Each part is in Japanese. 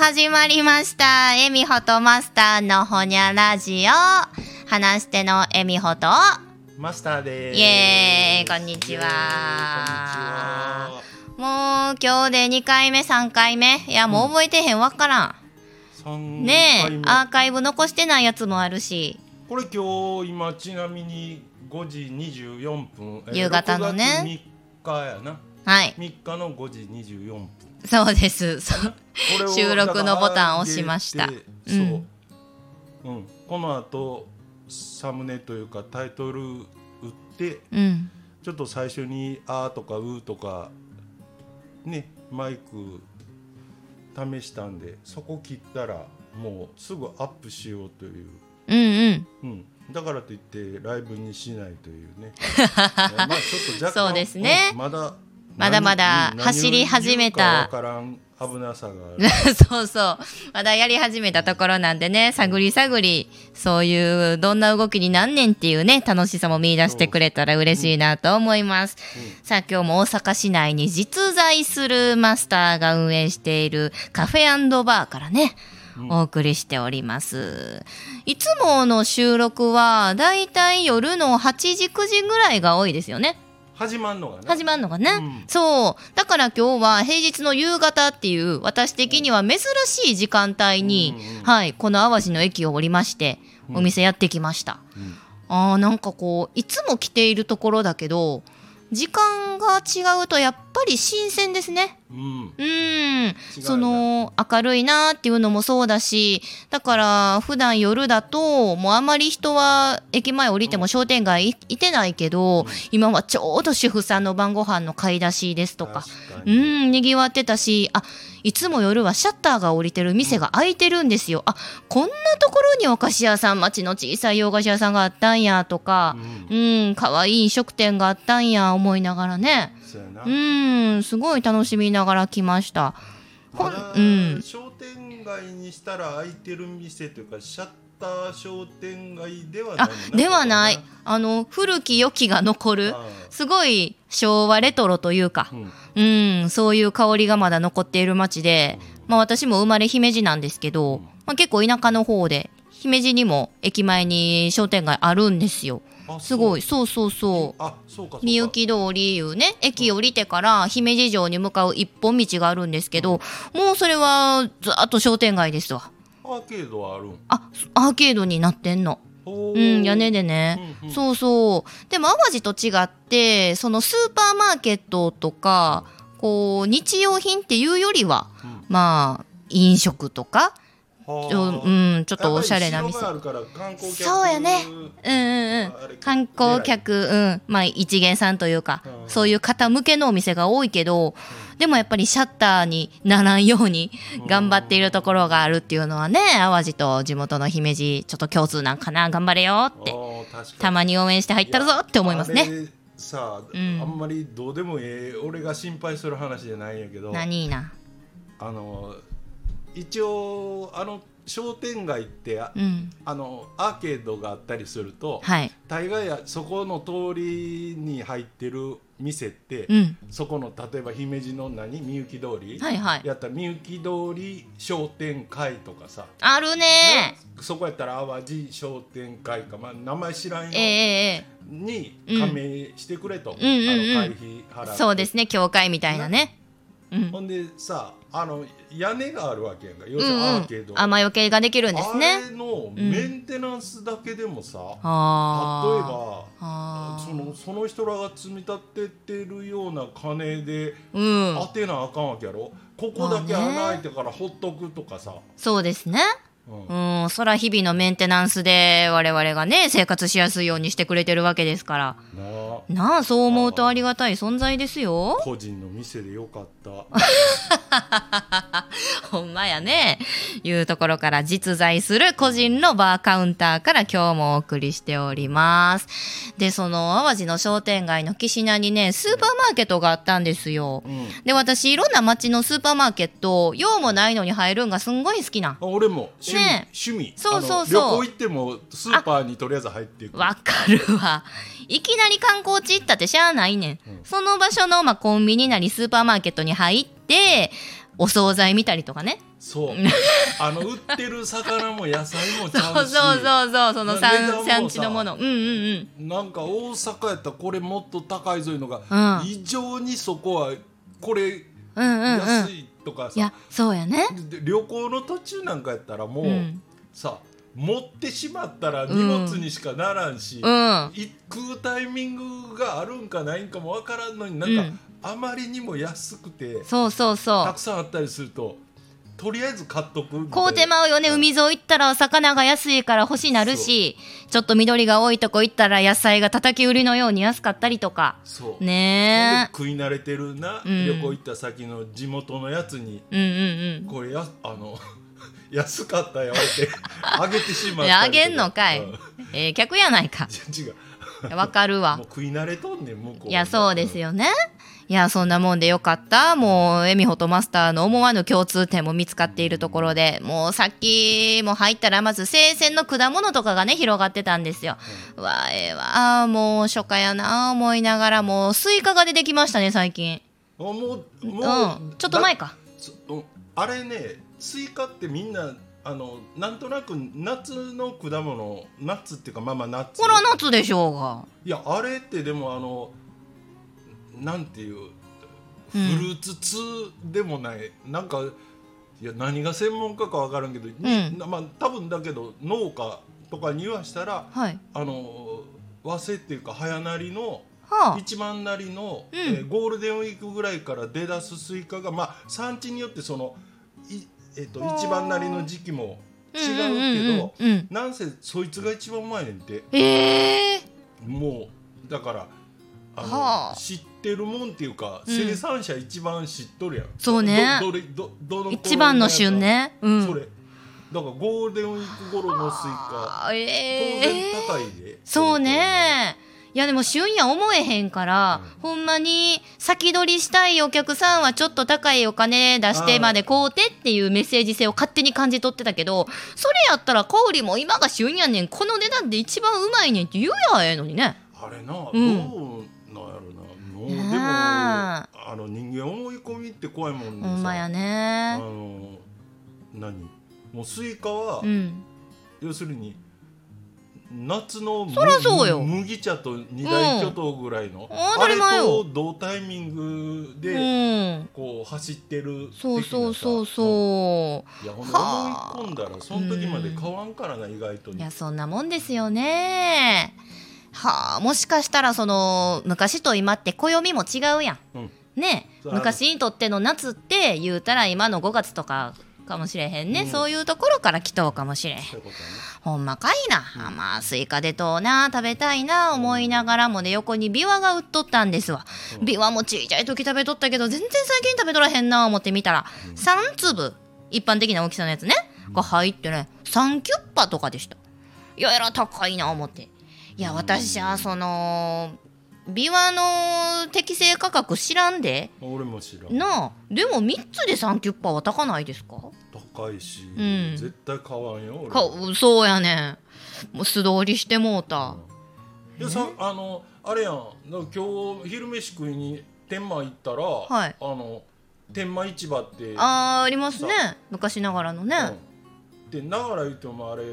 始まりました。エミホとマスターのほにゃラジオ。話してのエミホと、マスターです。イエーイこんにちは。もう今日で2回目、3回目。いや、もう覚えてへんわからん。三ねえアーカイブ残してないやつもあるし。これ今日今ちなみに5時24分。えー夕方のね6月3日やな。はい。3日の5時24分。そうです。収録のボタンを押しましただから上げてうんそう。うん。この後サムネというかタイトル打ってうん。ちょっと最初にあーとかうーとかねマイク試したんでそこ切ったらもうすぐアップしようという。うんうん。うん、だからといってライブにしないというね。え ーまあちょっと若干そうですねうんまだまだまだ何走り始めた危なさが。そうそう。まだやり始めたところなんでね、探り探り、そういう、どんな動きになんねんっていうね、楽しさも見出してくれたら嬉しいなと思います。さあ、今日も大阪市内に実在するマスターが運営しているカフェバーからね、お送りしております。いつもの収録は、だいたい夜の8時、9時ぐらいが多いですよね。始まんのがね。始まるのがね、うん。そう。だから今日は平日の夕方っていう私的には珍しい時間帯に、うんうんはいこの淡路の駅を降りましてお店やってきました、うん。あーなんかこういつも来ているところだけど時間が違うとやっぱり新鮮ですね。うん。うん。な。その明るいなっていうのもそうだしだから普段夜だともうあまり人は駅前降りても商店街いいてないけど、今はちょうど主婦さんの晩ご飯の買い出しですとか。確かうに。んにぎわってたしあいつも夜はシャッターが降りてる店が開いてるんですよ。あこんなところにお菓子屋さん町の小さい洋菓子屋さんがあったんやとか。うん。可愛い飲食店があったんや思いながらね。そうんすごい楽しみながら来ました。ほんまだうん商店街にしたら開いてる店というかシャッター商店街ではないあのではない。あの古き良きが残る。あすごい昭和レトロというか。なうん。うんそういう香りがまだ残っている街で、まあ、私も生まれ姫路なんですけど、まあ、結構田舎の方で姫路にも駅前に商店街あるんですよ。あすごい。そう。そうそうそう。あそうかそうか。みゆき通りいうね駅降りてから姫路城に向かう一本道があるんですけどもうそれはずっと商店街ですわアーケードはあるん？あアーケードになってんの。う。ん屋根でね、うんうん。そうそう。でも淡路と違ってそのスーパーマーケットとかこう日用品っていうよりは、うん。まあ飲食とか。はちょ,、あうん、ちょっとおしゃれな店。そうやね。うんうんうん。観光客、うん、まあ一元さんというか、うん。そういう方向けのお店が多いけど、でもやっぱりシャッターにならんように頑張っているところがあるっていうのはね淡路と地元の姫路ちょっと共通なんかな頑張れよってたまに応援して入ったるぞって思いますね。さあ、んあんまりどうでもええ俺が心配する話じゃないんやけど何な？あの一応あの商店街ってあ,、うん。あのアーケードがあったりすると、はい。大概やそこの通りに入ってる店って、うん。そこの例えば姫路の何みゆき通り、はいはい。やったらみゆき通り商店会とかさ、あるねそこやったら淡路商店会か、まあ、名前知らんよ、ええええに加盟してくれと、うんうんうんあの会費払ってそうですね、教会みたいなね。うん。ほんでさあの屋根があるわけやんか要うんするにアうんーケード、。雨よけができるんですあね。れのメンテナンスだけでもさ、例えあばあ。そのその人らが積み立ててるような金でうん。当てなあかんわけやろここだけ穴開いてからほっとくとかさ、そうですね。うんうん。そら日々のメンテナンスで我々がね、生活しやすいようにしてくれてるわけですから。なあなあ、そう思うとありがたい存在ですよ。個人の店でよかった ほんまやね。いうところから実在する個人のバーカウンターから今日もお送りしております。で、その淡路の商店街の岸名にね、スーパーマーケットがあったんですよ。うんで、私、いろんな街のスーパーマーケット、用もないのに入るんがすんごい好きな。あ俺も趣味,、ね。趣味。そうそうそう。旅行行ってもスーパーにとりあえず入っていく。わかるわ。いきなり観光地行ったってしゃあないねん。その場所の、まあ、コンビニなりスーパーマーケットに入って、お惣菜見たりとかね。そう。あの売ってる魚も野菜もちゃうしそうそうそうそうその産産地のもの。うんうんうん。なんか大阪やったらこれもっと高いぞいうのが、うん。異常にそこはこれうんうんうん。安いとかさ、いやそうやね。で旅行の途中なんかやったらもう、うん。さ持ってしまったら荷物にしかならんし、うん。い食うタイミングがあるんかないんかもわからんのになんか、うん。あまりにも安くてそうそうそう。たくさんあったりするととりあえず買っとく買うてまうよね海沿い行ったら魚が安いから欲しなるしちょっと緑が多いとこ行ったら野菜が叩き売りのように安かったりとか。そう。ね食い慣れてるな、うん。旅行行った先の地元のやつにえうんうん。これやあの 安かったよって あげてしまったあげんのかい。うん。ええ客やないか。違う。わかるわ。もう食い慣れとんねん向こういやそうですよねいやそんなもんでよかった。もうエミホとマスターの思わぬ共通点も見つかっているところでもうさっきも入ったらまず生鮮の果物とかがね広がってたんですよ、うわええわもう初夏やな思いながらもうスイカが出てきましたね最近。あもうもう、うん。ちょっと前か。あれねスイカってみんなあのなんとなく夏の果物夏っていうかまあまあ夏。これは夏でしょうが。いやあれってでもあのなんていうフうんルーツ通でもない、なんかいや何が専門家か分からんけど、ん。まあ多分だけど農家とかにはしたらはい。あの早生っていうか早なりのはあ。一番なりの、うん。えーゴールデンウィークぐらいから出だすスイカがまあ産地によってそのい、えっと一番なりの時期も違うけど、うんうんうんうん。なんせそいつが一番うまいねんて。ええもうだからあの、はあ。知ってるもんっていうか、うん。生産者一番知っとるやん。そうね。どどれどどの一番の旬ね。うん。それ。だからゴールデンウィーク頃のスイカ。あえ当え然高いで、そうね。いやでも旬や思えへんから、ほんまに先取りしたいお客さんはちょっと高いお金出してまで買うてっていうメッセージ性を勝手に感じ取ってたけどそれやったら香りも今が旬やねん。この値段で一番うまいねんって言うやええのにね。あれな、うん。どうもうでもあの人間思い込みって怖いもんでさ。ほんまやあねの何？もうスイカは、うん。要するに夏のそらそうよ。む麦茶と二大巨頭ぐらいの、当たり前よ。あれと同タイミングうで、ん。こう走ってる的なさ。そうそうそうそう。いやほんではあ。思い込んだらその時まで買わんからな、意外と。いやそんなもんですよねはあもしかしたらその昔と今って暦も違うやん。うん。ね昔にとっての夏って言うたら今の5月とかかもしれへんね、うん。そういうところから来とうかもしれへん。ね。ほんまかいな、あまあスイカでとうな食べたいな思いながらもね横にビワが売っとったんですわ、うん。ビワもちいちゃい時食べとったけど全然最近食べとらへんな思ってみたら、3粒一般的な大きさのやつね。が入ってね。3キュッパとかでした。いやえら高いな思っていや私はそのビワの適正価格知らんで。俺も知らん。なあ。でも3つで3キュッパは高ないですか？高いし、うん。絶対買わんよ俺。かそうやねん。もう素通りしてもうた、でさあのあれやん。今日昼飯食いに天満行ったら、はい。あの天満市場ってあーありますね。昔ながらのね、うん、でながら言ってもあれ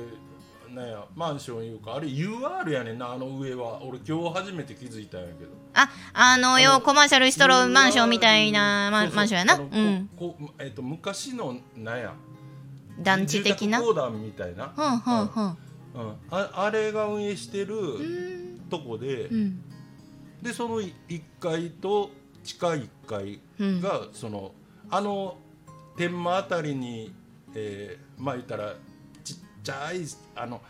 なんやマンションいうかあれ UR やねんなあの上は。俺今日初めて気づいたんやけど。ああのよあのコマーシャルしとるマンションみたいなマンションやな。うん。ここえっと昔のなんや。団地的な？公団みたいな、ふんふんふん。うん、ああれが運営してるうん。とこで、うん。でその1階と地下1階うん。がそのあの天満あたりに、えー、まあ言ったらちゃいあの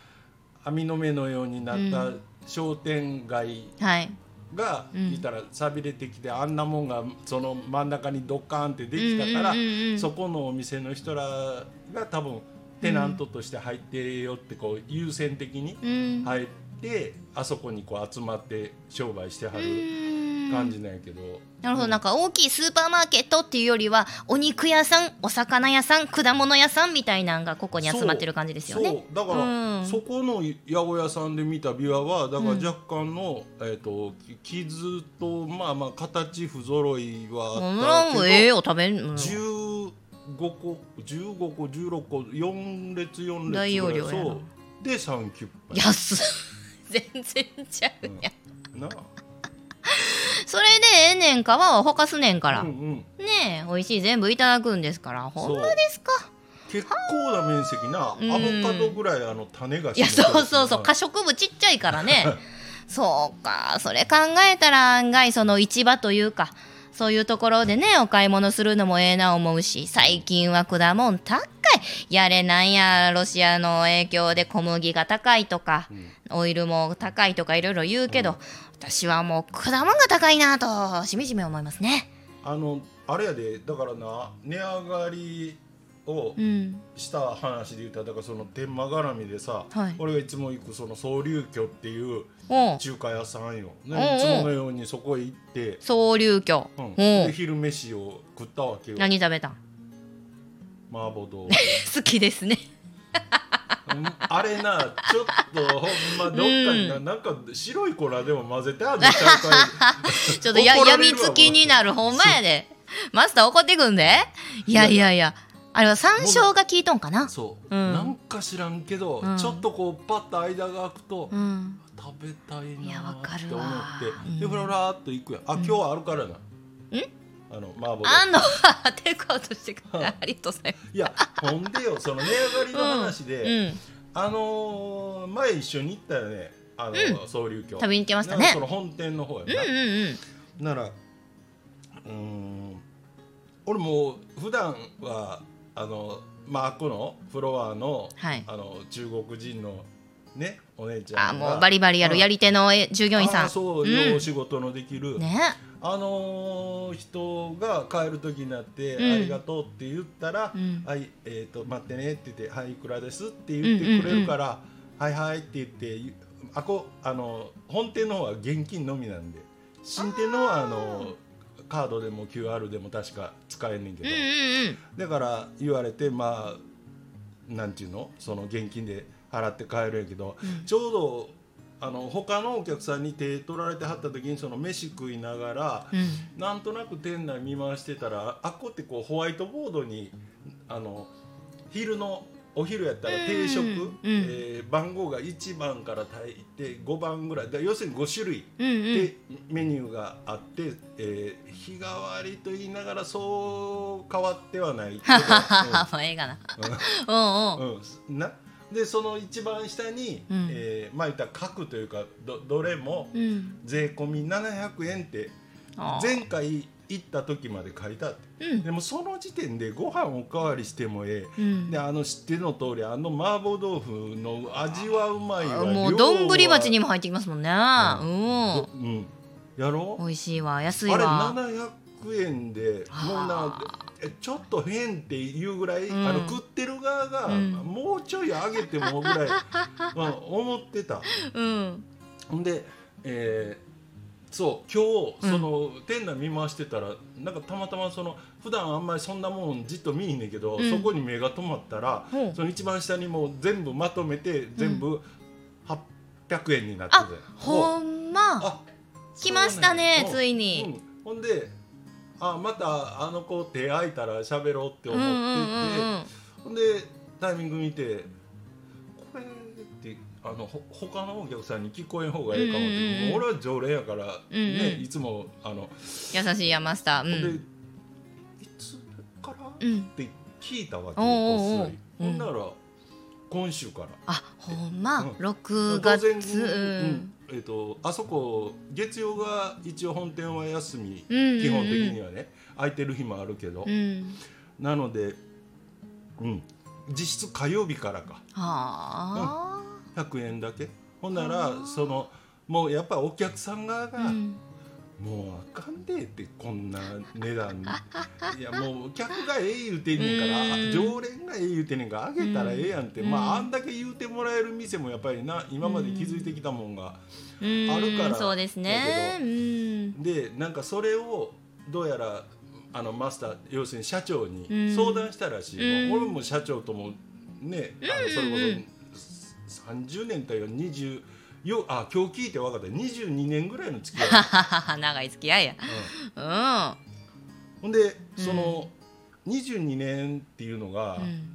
網の目のようになったう商店街はい。が、うん言ったらさびれてきてあんなもんがその真ん中にドッカーンってできたから、そこのお店の人らが多分テナントとして入ってよってこう優先的にうん。入ってあそこにこう集まって商売してはるうん感じなんやけど。なるほど。なんか大きいスーパーマーケットっていうよりはお肉屋さんお魚屋さん果物屋さんみたいなんがここに集まってる感じですよね。そう。だから、うん。そこの八百屋さんで見たビワはだから若干の、えっ、とき傷とまあまあ形不揃いはあったけど、ええよ食べんの10個15個16個4列4列ぐらい。大容量で3キュッパ安っ。全然ちゃうやん、なあそれでええねん皮はほかすねんから、うんうん。ねえ美味しい全部いただくんですから。ほんまですか？結構な面積な。アうん。ボカドぐらいあの種がいやそうそうそうな可食部ちっちゃいからね。そうか。それ考えたら案外その市場というかそういうところでねお買い物するのもええな思うし最近は果物高いやれなんやロシアの影響で小麦が高いとか、オイルも高いとかいろいろ言うけど、私はもう果物が高いなとしみじみ思いますね。あのあれやでだからな値上がりをうん、した話で言ったらだからその天満絡みでさ、はい。俺がいつも行くその総流居っていう中華屋さんよ、うんね、いつものようにそこへ行って、総流居、うん。で昼飯を食ったわけよ。何食べたん？麻婆豆 好きですね。腐うんあれなちょっとほんまどっかにな,、なんか白い粉でも混ぜてあるんちゃう ちょっとややみつきになる。ほんまやで。マスター怒ってくんで。いやいやいや。あれは山椒が効いとんかな。そう、うん。なんか知らんけど、うん。ちょっとこうパッと間が空くと、うん。食べたいいやわかなって。思ってうんでふらふらっと行くやん。あ、今日はあるからなあの麻婆あんのテイクアウトしてくれ。ありがとうございまいやほんでよその値上がりの話で、す。うん。あのー前一緒に行ったよねあの、総流居食べに行きましたねなその本店の方やな、うんうんうん。ならうーん俺もう普段はあのまあこのフロアの,、はいあの中国人のねお姉ちゃあんがもうバリバリやるうんやり手のえ従業員さん。あそう、うんよう仕事のできる、ね。あのー人が帰る時になって、うん。ありがとうって言ったら、うん。はい、えっ、と、待ってねって言って、はい、いくらですって言ってくれるから、はいはいって言って、あこ、あの、本店の方は現金のみなんで、新店のは、あの、カードでも QR でも確か使えんねんけど。だから言われて、まあ、なんていうのその現金で払って帰るんやけど、ちょうど、あの他のお客さんに手取られてはった時にその飯食いながら、うんなんとなく店内見回してたらあっこってこうホワイトボードにあの昼のお昼やったら定食、うんえー番号が1番から炊いて5番ぐらいだ要するに5種類うんうん。でメニューがあって、えー日替わりと言いながらそう変わってはないけど、うええがな。うんうん。うんうん、なでその一番下に、うん。えーまあ言ったら角というかどどれもうん。税込み700円って前回行った時まで書いてあって、うん。でもその時点でご飯おかわりしてもええ、うん。であの知っての通りあの麻婆豆腐の味はうまいわ。もう丼鉢にも入ってきますもんね。うん。うん。やろ美味しいわ。安いあれわ。700円でもうなえちょっと変っていうぐらい、うん。あの食ってる側が、うん。もうちょい上げてもぐらい、まあ、思ってた。うん。ほんで、えーそう今日うん。その、店内見回してたらなんかたまたまその普段あんまりそんなもんじっと見いんねんけど、うん。そこに目が止まったら、ほう。その一番下にもう全部まとめて全部800円になってて、あほんま。あ来ましたねそうなん。やついに。うん。ほんであまたあの子手空いたら喋ろうって思ってて。ほんでタイミング見てこれってあのほ他のお客さんに聞こえん方がええかもって、うんうん俺は常連やから、ねうんうんいつもあの、優しい山スター。うほんでん。いつから、うんって聞いたわけこっほんなら今週から。あほんま？うん六当然月。うん。えー、とあそこ月曜が一応本店は休み、うんうんうん。基本的にはね空いてる日もあるけど、うん。なので、うん、実質火曜日からか。はあ。100円だけ。ほんならそのもうやっぱお客さん側が、うん。もうあかんでってこんな値段。いやもう客がええ言うてんねんからうん。常連がええ言うてんねんからあげたらええやんって、うん。まああんだけ言うてもらえる店もやっぱりな今まで気づいてきたもんが、うん。あるからそうですね。でなんかそれをどうやらあのマスター要するに社長うん。に相談したらしい、うん。俺も社長ともねあのそれこそ30年というか20よあ今日聞いて分かった。22年ぐらいの付き合い、長い付き合いや。うん。うん。ほんでその、22年っていうのが、うん。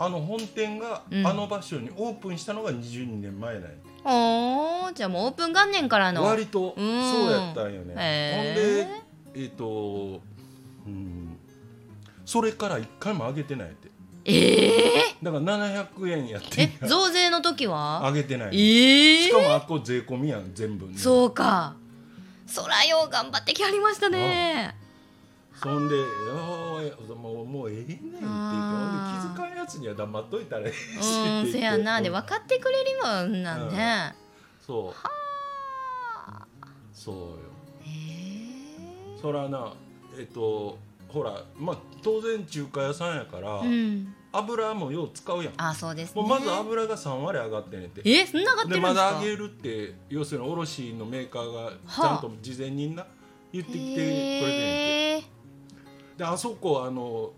あの本店がうん。あの場所にオープンしたのが22年前なんや。おーじゃあもうオープン元年からの。割とそううんやったんよね、へー。ほんでえっ、とうん。それから一回も上げてないってええだから700円やってんえや増税の時は？上げてない。ええしかもあっこ税込みやん全部ねそうか。そらよう頑張ってきはりましたね。そんで「おいもうもうええねん」って言って気づかんやつには黙っといたらええしうんせやな。でうん分かってくれるもんなんね、そう。そうよ。へえそらなえっとほらまあ当然中華屋さんやから、うん油もよう使うやん。あそうですね。もうまず油が3割上がってんねんて。えそんな上がってでるんですか？まだ上げるって要するに卸のメーカーがちゃんと事前にな言ってきてくれてて。であそこあの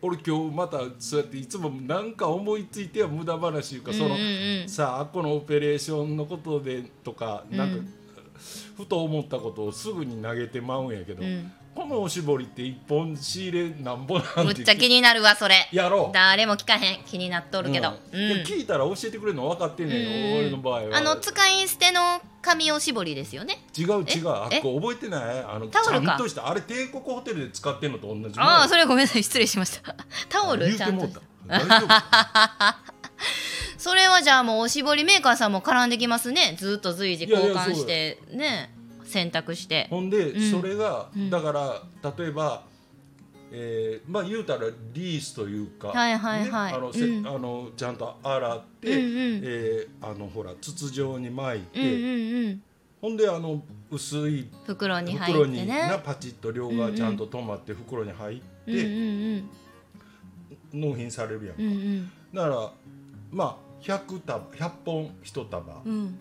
俺今日またそうやっていつもなんか思いついては無駄話いうかその、うんうんうん。さあこのオペレーションのことでとかなんか、うん。ふと思ったことをすぐに投げてまうんやけど、うんこのおしぼりって一本仕入れなんぼなんむってちゃ気になるわそれ。やろう。誰も聞かへん気になっとるけど、うん。うん。で聞いたら教えてくれるの分かってんねん俺の場合は。あの使い捨ての紙おしぼりですよね。違う違うあっえ？こ覚えてない？あのちタオルか？ゃんとしたあれ帝国ホテルで使ってんのと同じああそれはごめんなさい。失礼しました。タオルちゃんと。それはじゃあもうおしぼりメーカーさんも絡んできますね。ずっと随時交換して。ね選択して。ほんで、うん。それが、うん。だから例えば、えーまあ言うたらリースというか、はいはいはい。ねあのせうん。あのちゃんと洗って、うんうん。えーあのほら筒状に巻いて、うんうんうん。ほんであの薄い袋に入袋にってね。なパチッと両側ちゃんと止まって袋に入って、うんうん納品されるやんか、うんうん。だからまあ100束100本1束、うんうん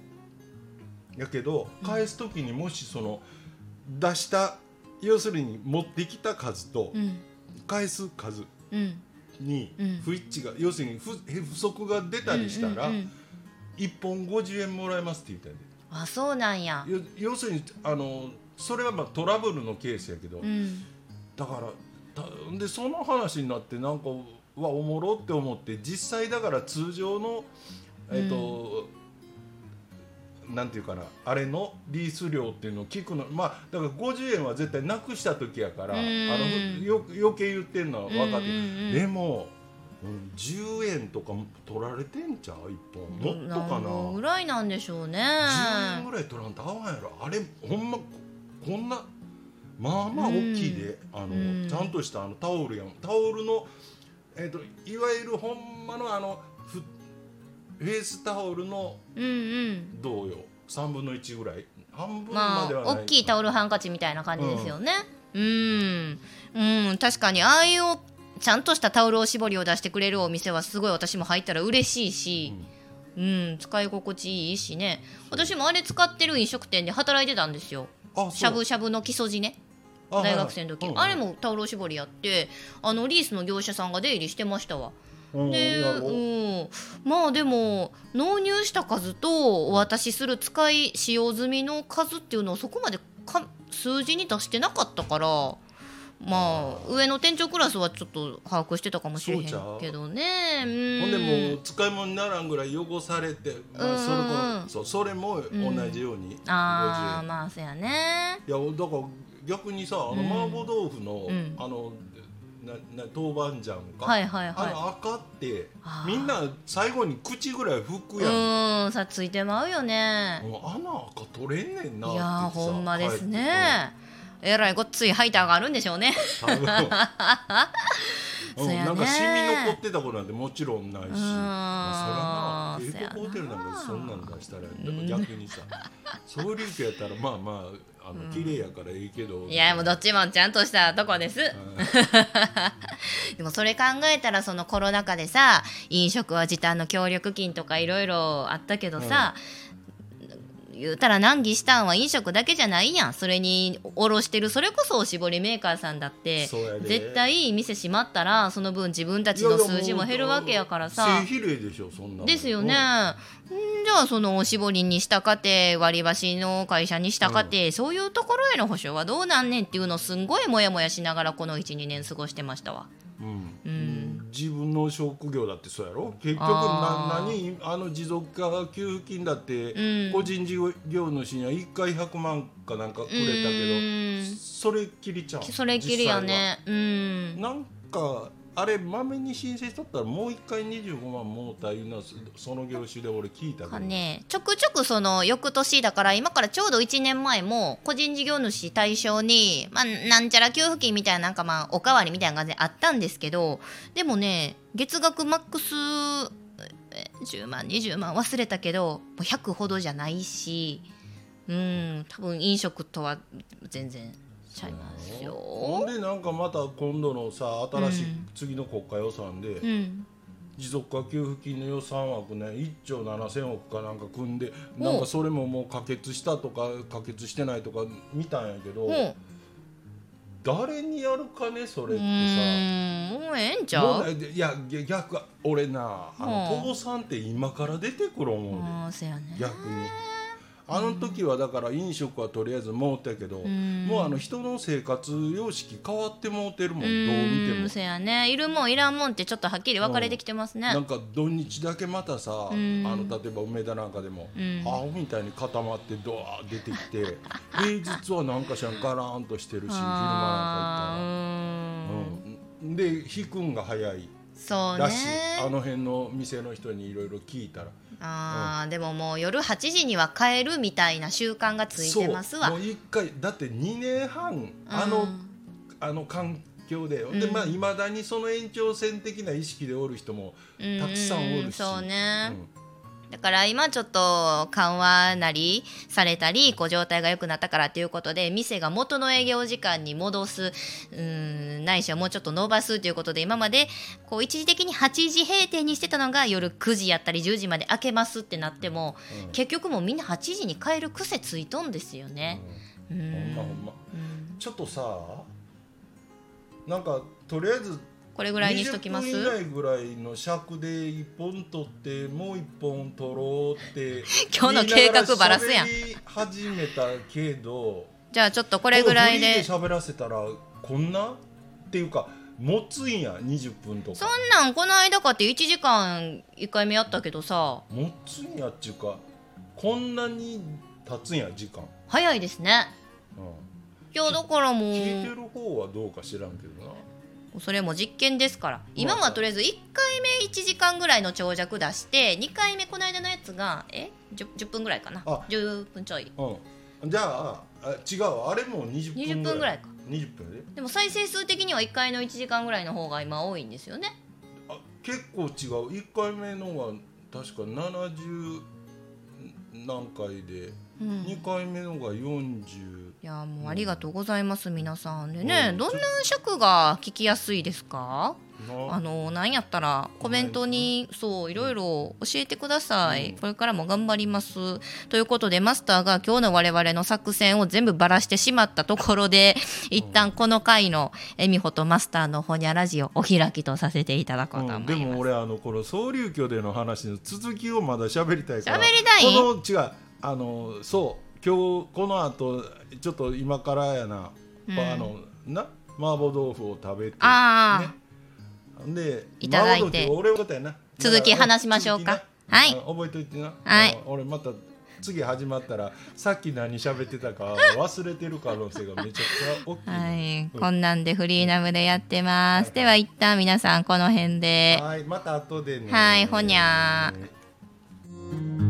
やけど返す時にもしその出した要するに持ってきた数とうん。返す数うん。にうん。不一致が、要するに不不足が出たりしたら、うんうんうん1本50円もらえますって言ったんであそうなんや。要要するにあのそれはまあトラブルのケースやけど、うん。だからたでその話になってなんかわおもろって思って実際だから通常のえっ、と、なんていうかなあれのリース料っていうのを聞くの。まあだから50円は絶対なくした時やから、うん。あのよ余計言ってんのは分かってでも、うん、10円とか取られてんちゃう1本。もっとかな？ぐらいなんでしょうね。10円ぐらい取らんと合わんやろ。あれほんまこんなまあまあ大きいで、あのうん。ちゃんとしたあのタオルやん。タオルの、えー、といわゆるほんまのあのフフェイスタオルのうんうん。どうよ3分の1ぐらい？半分まあまではない、大きいタオルハンカチみたいな感じですよね。うん。うん。確かにああいうちゃんとしたタオルおしぼりを出してくれるお店はすごい私も入ったら嬉しいし、うん、使い心地いいしね。私もあれ使ってる飲食店で働いてたんですよ。しゃぶしゃぶの木曽路ね。あ大学生の時、はいはいあれもタオルおしぼりやってあのリースの業者さんが出入りしてましたわ。うんうんで、ううん、まあでも納入した数とお渡しする使い使用済みの数っていうのをそこまでか数字に出してなかったからまあ上の店長クラスはちょっと把握してたかもしれへんけどね。うん。ほんでもう使い物にならんぐらい汚されて、まあ、それうん。うんうんもそうそれも同じように、50円ああまあそうやね。いやだから逆にさあのうん。麻婆豆腐の、うん。あのなな豆板醤か、はいはいあはの赤ってみんな最後に口ぐらい拭いくやん、うんさついてまうよね。もうあの赤取れんねんなっいやほんまです帰ねえらいごっついハイターがあるんでしょうね。うやね。なんかシミ残ってたことなんてもちろんないし、ん。まあ、そな。は帝国ホテルなんかそんなん出したら逆にさ そういう気やったらまあまああの綺麗やからいいけど、いやもうどっちもちゃんとしたとこです。うん。でもそれ考えたらそのコロナ禍でさ飲食は時短の協力金とかいろいろあったけどさ、言うたら難儀したんは飲食だけじゃないやん。それに卸してる。それこそおしぼりメーカーさんだって絶対店閉まったらその分自分たちの数字も減るわけやからさ。でしょそんなもんですよね、ん、じゃあそのおしぼりにしたかて割り箸の会社にしたかて、そういうところへの保証はどうなんねんっていうのをすんごいモヤモヤしながらこの12年過ごしてましたわ。うん。うん自分の職業だってそうやろ？結局な何あの持続化給付金だって、うん。個人事業主には1回100万かなんかくれたけうん。どそれっきりちゃうそれっきりやね。うん。なんかあれまめに申請しとったらもう1回25万もうたいうのはその業種で俺聞いた、かね。ちょくちょくその翌年だから今からちょうど1年前も個人事業主対象に、まあ、なんちゃら給付金みたいななんかまあおかわりみたいな感じであったんですけどでもね月額マックス10万20万忘れたけど100ほどじゃないしうん多分飲食とは全然ちゃいますよ。ほんでなんかまた今度のさ新しいうん次の国家予算で、うん。持続化給付金の予算枠ね1兆7000億かなんか組んでおなんかそれももう可決したとか可決してないとか見たんやけど、も誰にやるかねそれってさ。もうええんちゃう？いや逆俺なあのうん。父さんって今から出てくる思うでああそうやね。逆にあの時はだから飲食はとりあえずもうたけどん。もうあの人の生活様式変わってもうてるもんどうう見ても。そやね。いるもんいらんもんってちょっとはっきり分かれてきてますね。なんか土日だけまたさあん。の例えば梅田なんかでもうん。アホみたいに固まってドワー出てきて 平日はなんかしらんガラーンとしてるし昼間なんか行ったら、うん、で引くんが早いそうらしい、ね。あの辺の店の人にいろいろ聞いたらあーでももう夜8時には帰るみたいな習慣がついてますわ。もう一回だって2年半あの,、うん。あの環境で、でうん。まあいまだにその延長線的な意識でおる人もたくさんおるし、そうね、うんだから今ちょっと緩和なりされたりこう状態が良くなったからということで店が元の営業時間に戻すうんないしはもうちょっと伸ばすということで今までこう一時的に8時閉店にしてたのが夜9時やったり10時まで開けますってなっても、うん。結局もうみんな8時に帰る癖ついとんですよね。うん。ちょっとさなんかとりあえずこれぐらいにしときます？20分以内ぐらいの尺で1本取ってもう1本取ろうって 今日の計画バラすやん。始めたけどじゃあちょっとこれぐらいで喋らせたらこんなっていうか持つんや20分とか。そんなんこの間かって1時間1回目やったけどさ。持つんやっちゅうかこんなに経つんや時間、早いですね。うん、いやだからもう聞いてる方はどうか知らんけどなそれも実験ですから。今はとりあえず1回目1時間ぐらいの長尺出して2回目この間のやつがえ 10, 10分ぐらいかな。あ10分ちょい。うん、じゃああ違うわあれも20分20分ぐらいか。20分。ででも再生数的には1回の1時間ぐらいの方が今多いんですよね。あ結構違う。1回目のが確か70何回で、うん。2回目のが40いやもうありがとうございます皆さんでね、うん。どんな尺が聞きやすいですか？な。あのなんやったらコメントにそういろいろ教えてください、うん。これからも頑張ります。ということでマスターが今日の我々の作戦を全部ばらしてしまったところで 一旦この回のえみほとマスターのほにゃラジオお開きとさせていただこうと思います、うん、でも俺あのこの総流居での話の続きをまだ喋りたいから。喋りたい？この違うあのそう今日この後ちょっと今からやな、うん。あのな麻婆豆腐を食べてあね、でいただいて。俺のことやな。続き話しましょうか。はい。あ覚えといてな、はい。あ俺また次始まったらさっき何喋ってたか忘れてる可能性がめちゃくちゃ大きい はね、い、こんなんでフリーナムでやってます、では一旦皆さんこの辺で。はい。また後でね。はい。ほにゃー